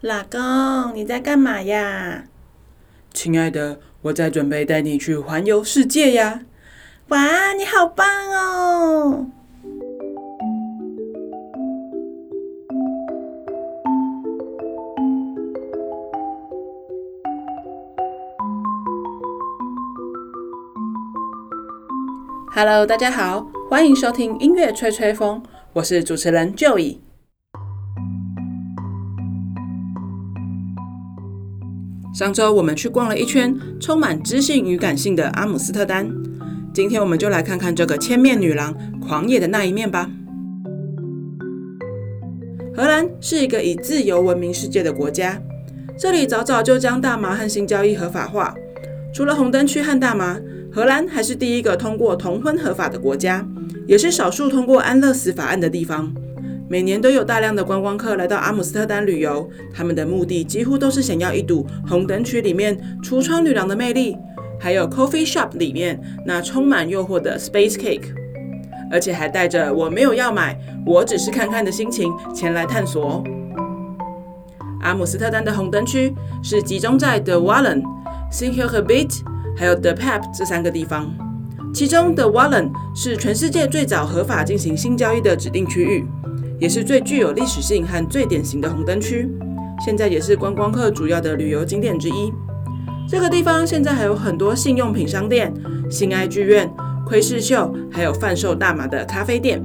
老公，你在干嘛呀？亲爱的，我在准备带你去环游世界呀！哇，你好棒哦！Hello，大家好，欢迎收听音乐吹吹风，我是主持人 Joey。上周我们去逛了一圈充满知性与感性的阿姆斯特丹，今天我们就来看看这个千面女郎狂野的那一面吧。荷兰是一个以自由闻名世界的国家，这里早早就将大麻和性交易合法化。除了红灯区和大麻，荷兰还是第一个通过同婚合法的国家，也是少数通过安乐死法案的地方。每年都有大量的观光客来到阿姆斯特丹旅游，他们的目的几乎都是想要一睹红灯区里面橱窗女郎的魅力，还有 coffee shop 里面那充满诱惑的 space cake，而且还带着我没有要买，我只是看看的心情前来探索。阿姆斯特丹的红灯区是集中在 The Wallen、Sint-Hurgebirg 还有 The Pep 这三个地方，其中 The Wallen 是全世界最早合法进行性交易的指定区域。也是最具有历史性和最典型的红灯区，现在也是观光客主要的旅游景点之一。这个地方现在还有很多性用品商店、性爱剧院、窥视秀，还有贩售大麻的咖啡店。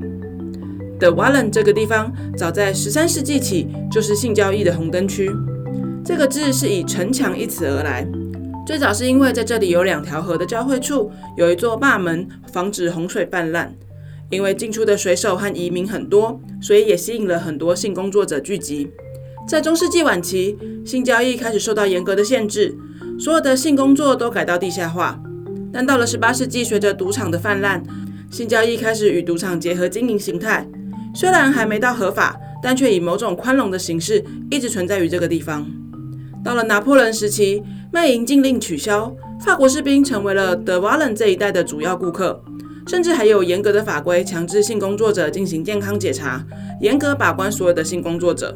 The Wallen 这个地方早在十三世纪起就是性交易的红灯区。这个字是以城墙一词而来，最早是因为在这里有两条河的交汇处有一座坝门，防止洪水泛滥。因为进出的水手和移民很多，所以也吸引了很多性工作者聚集。在中世纪晚期，性交易开始受到严格的限制，所有的性工作都改到地下化。但到了十八世纪，随着赌场的泛滥，性交易开始与赌场结合经营形态。虽然还没到合法，但却以某种宽容的形式一直存在于这个地方。到了拿破仑时期，卖淫禁令取消，法国士兵成为了德瓦伦这一带的主要顾客。甚至还有严格的法规，强制性工作者进行健康检查，严格把关所有的性工作者。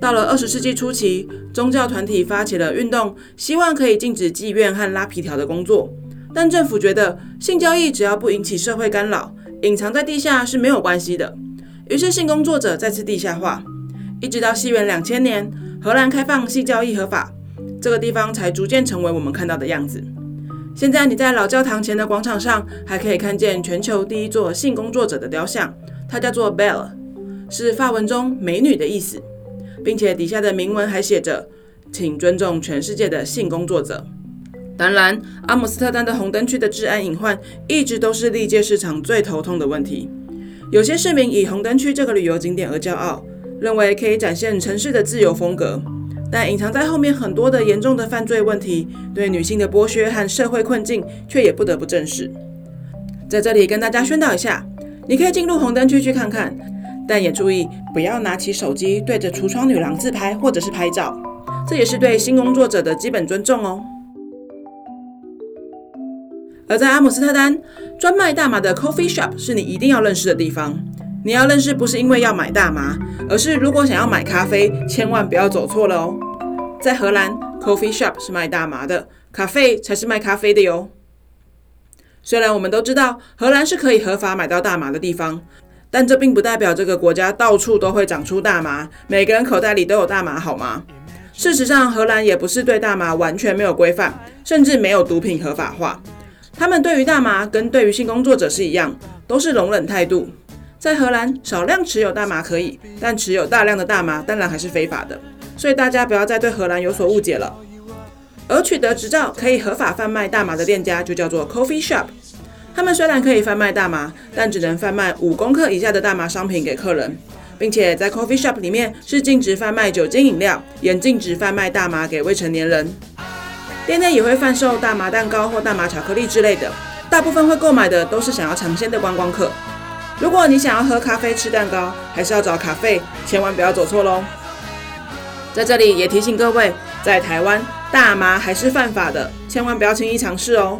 到了二十世纪初期，宗教团体发起了运动，希望可以禁止妓院和拉皮条的工作。但政府觉得性交易只要不引起社会干扰，隐藏在地下是没有关系的。于是性工作者再次地下化，一直到西元两千年，荷兰开放性交易合法，这个地方才逐渐成为我们看到的样子。现在你在老教堂前的广场上，还可以看见全球第一座性工作者的雕像，它叫做 Belle，是法文中美女的意思，并且底下的铭文还写着“请尊重全世界的性工作者”。当然，阿姆斯特丹的红灯区的治安隐患一直都是历届市场最头痛的问题。有些市民以红灯区这个旅游景点而骄傲，认为可以展现城市的自由风格。但隐藏在后面很多的严重的犯罪问题，对女性的剥削和社会困境，却也不得不正视。在这里跟大家宣导一下，你可以进入红灯区去看看，但也注意不要拿起手机对着橱窗女郎自拍或者是拍照，这也是对新工作者的基本尊重哦。而在阿姆斯特丹，专卖大麻的 coffee shop 是你一定要认识的地方。你要认识不是因为要买大麻，而是如果想要买咖啡，千万不要走错了哦。在荷兰，coffee shop 是卖大麻的，咖啡才是卖咖啡的哟。虽然我们都知道荷兰是可以合法买到大麻的地方，但这并不代表这个国家到处都会长出大麻，每个人口袋里都有大麻，好吗？事实上，荷兰也不是对大麻完全没有规范，甚至没有毒品合法化。他们对于大麻跟对于性工作者是一样，都是容忍态度。在荷兰，少量持有大麻可以，但持有大量的大麻当然还是非法的。所以大家不要再对荷兰有所误解了。而取得执照可以合法贩卖大麻的店家就叫做 coffee shop。他们虽然可以贩卖大麻，但只能贩卖五公克以下的大麻商品给客人，并且在 coffee shop 里面是禁止贩卖酒精饮料，也禁止贩卖大麻给未成年人。店内也会贩售大麻蛋糕或大麻巧克力之类的，大部分会购买的都是想要尝鲜的观光客。如果你想要喝咖啡、吃蛋糕，还是要找咖啡，千万不要走错喽。在这里也提醒各位，在台湾大麻还是犯法的，千万不要轻易尝试哦。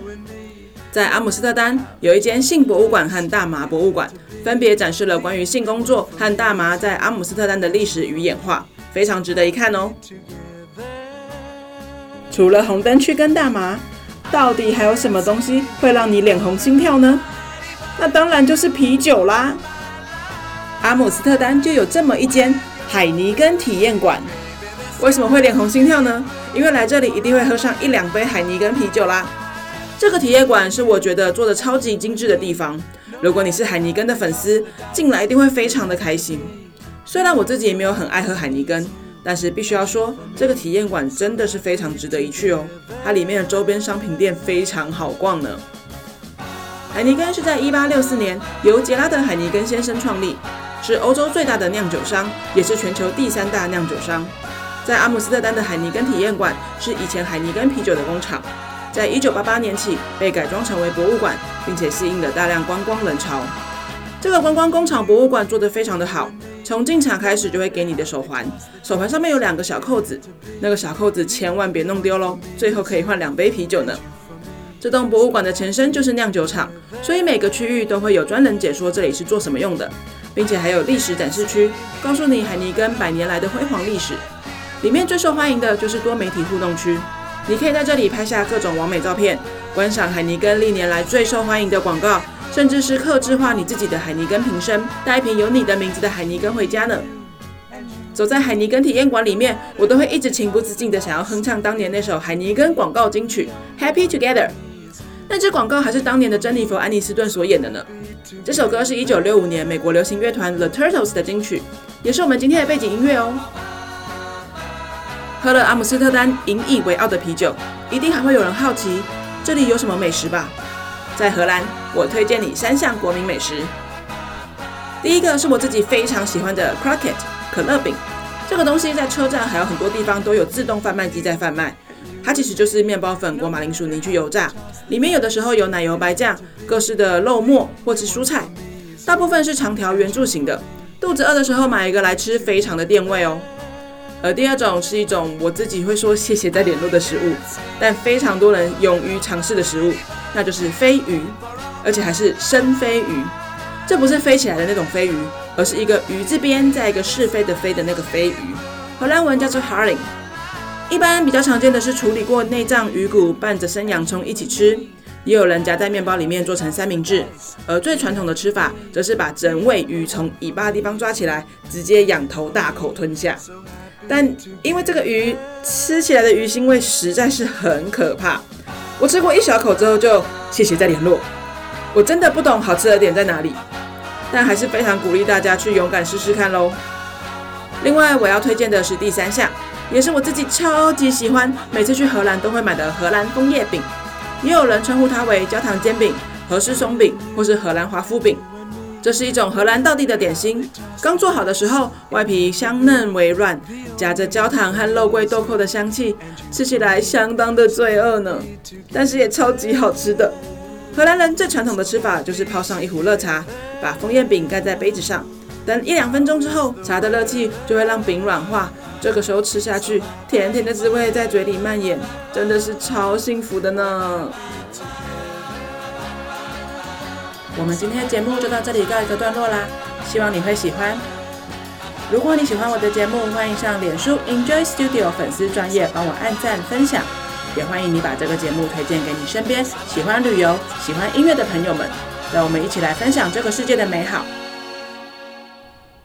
在阿姆斯特丹有一间性博物馆和大麻博物馆，分别展示了关于性工作和大麻在阿姆斯特丹的历史与演化，非常值得一看哦。除了红灯区跟大麻，到底还有什么东西会让你脸红心跳呢？那当然就是啤酒啦。阿姆斯特丹就有这么一间海尼根体验馆。为什么会脸红心跳呢？因为来这里一定会喝上一两杯海尼根啤酒啦。这个体验馆是我觉得做的超级精致的地方。如果你是海尼根的粉丝，进来一定会非常的开心。虽然我自己也没有很爱喝海尼根，但是必须要说，这个体验馆真的是非常值得一去哦。它里面的周边商品店非常好逛呢。海尼根是在1864年由杰拉德·海尼根先生创立，是欧洲最大的酿酒商，也是全球第三大酿酒商。在阿姆斯特丹的海尼根体验馆是以前海尼根啤酒的工厂，在一九八八年起被改装成为博物馆，并且吸引了大量观光人潮。这个观光工厂博物馆做得非常的好，从进场开始就会给你的手环，手环上面有两个小扣子，那个小扣子千万别弄丢喽，最后可以换两杯啤酒呢。这栋博物馆的前身就是酿酒厂，所以每个区域都会有专人解说这里是做什么用的，并且还有历史展示区，告诉你海尼根百年来的辉煌历史。里面最受欢迎的就是多媒体互动区，你可以在这里拍下各种完美照片，观赏海尼根历年来最受欢迎的广告，甚至是刻制化你自己的海尼根瓶身，带一瓶有你的名字的海尼根回家呢。走在海尼根体验馆里面，我都会一直情不自禁的想要哼唱当年那首海尼根广告金曲《Happy Together》。那支广告还是当年的珍妮佛·安妮斯顿所演的呢。这首歌是一九六五年美国流行乐团 The Turtles 的金曲，也是我们今天的背景音乐哦。喝了阿姆斯特丹引以为傲的啤酒，一定还会有人好奇这里有什么美食吧？在荷兰，我推荐你三项国民美食。第一个是我自己非常喜欢的 c r o c k e t 可乐饼，这个东西在车站还有很多地方都有自动贩卖机在贩卖。它其实就是面包粉裹马铃薯泥去油炸，里面有的时候有奶油白酱、各式的肉末或是蔬菜，大部分是长条圆柱形的。肚子饿的时候买一个来吃，非常的垫胃哦。而第二种是一种我自己会说谢谢再联络的食物，但非常多人勇于尝试的食物，那就是飞鱼，而且还是生飞鱼。这不是飞起来的那种飞鱼，而是一个鱼字边再一个是非的非的那个飞鱼，荷兰文叫做 haring。一般比较常见的是处理过内脏鱼骨，拌着生洋葱一起吃，也有人夹在面包里面做成三明治。而最传统的吃法，则是把整尾鱼从尾巴地方抓起来，直接仰头大口吞下。但因为这个鱼吃起来的鱼腥味实在是很可怕，我吃过一小口之后就谢谢再联络。我真的不懂好吃的点在哪里，但还是非常鼓励大家去勇敢试试看喽。另外，我要推荐的是第三项。也是我自己超级喜欢，每次去荷兰都会买的荷兰枫叶饼，也有人称呼它为焦糖煎饼、荷式松饼或是荷兰华夫饼。这是一种荷兰道地的点心，刚做好的时候，外皮香嫩微软，夹着焦糖和肉桂豆蔻的香气，吃起来相当的罪恶呢，但是也超级好吃的。荷兰人最传统的吃法就是泡上一壶热茶，把枫叶饼盖在杯子上，等一两分钟之后，茶的热气就会让饼软化。这个时候吃下去，甜甜的滋味在嘴里蔓延，真的是超幸福的呢。我们今天的节目就到这里告一个段落啦，希望你会喜欢。如果你喜欢我的节目，欢迎上脸书 Enjoy Studio 粉丝专页帮我按赞分享，也欢迎你把这个节目推荐给你身边喜欢旅游、喜欢音乐的朋友们，让我们一起来分享这个世界的美好。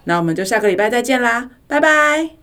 那我们就下个礼拜再见啦，拜拜。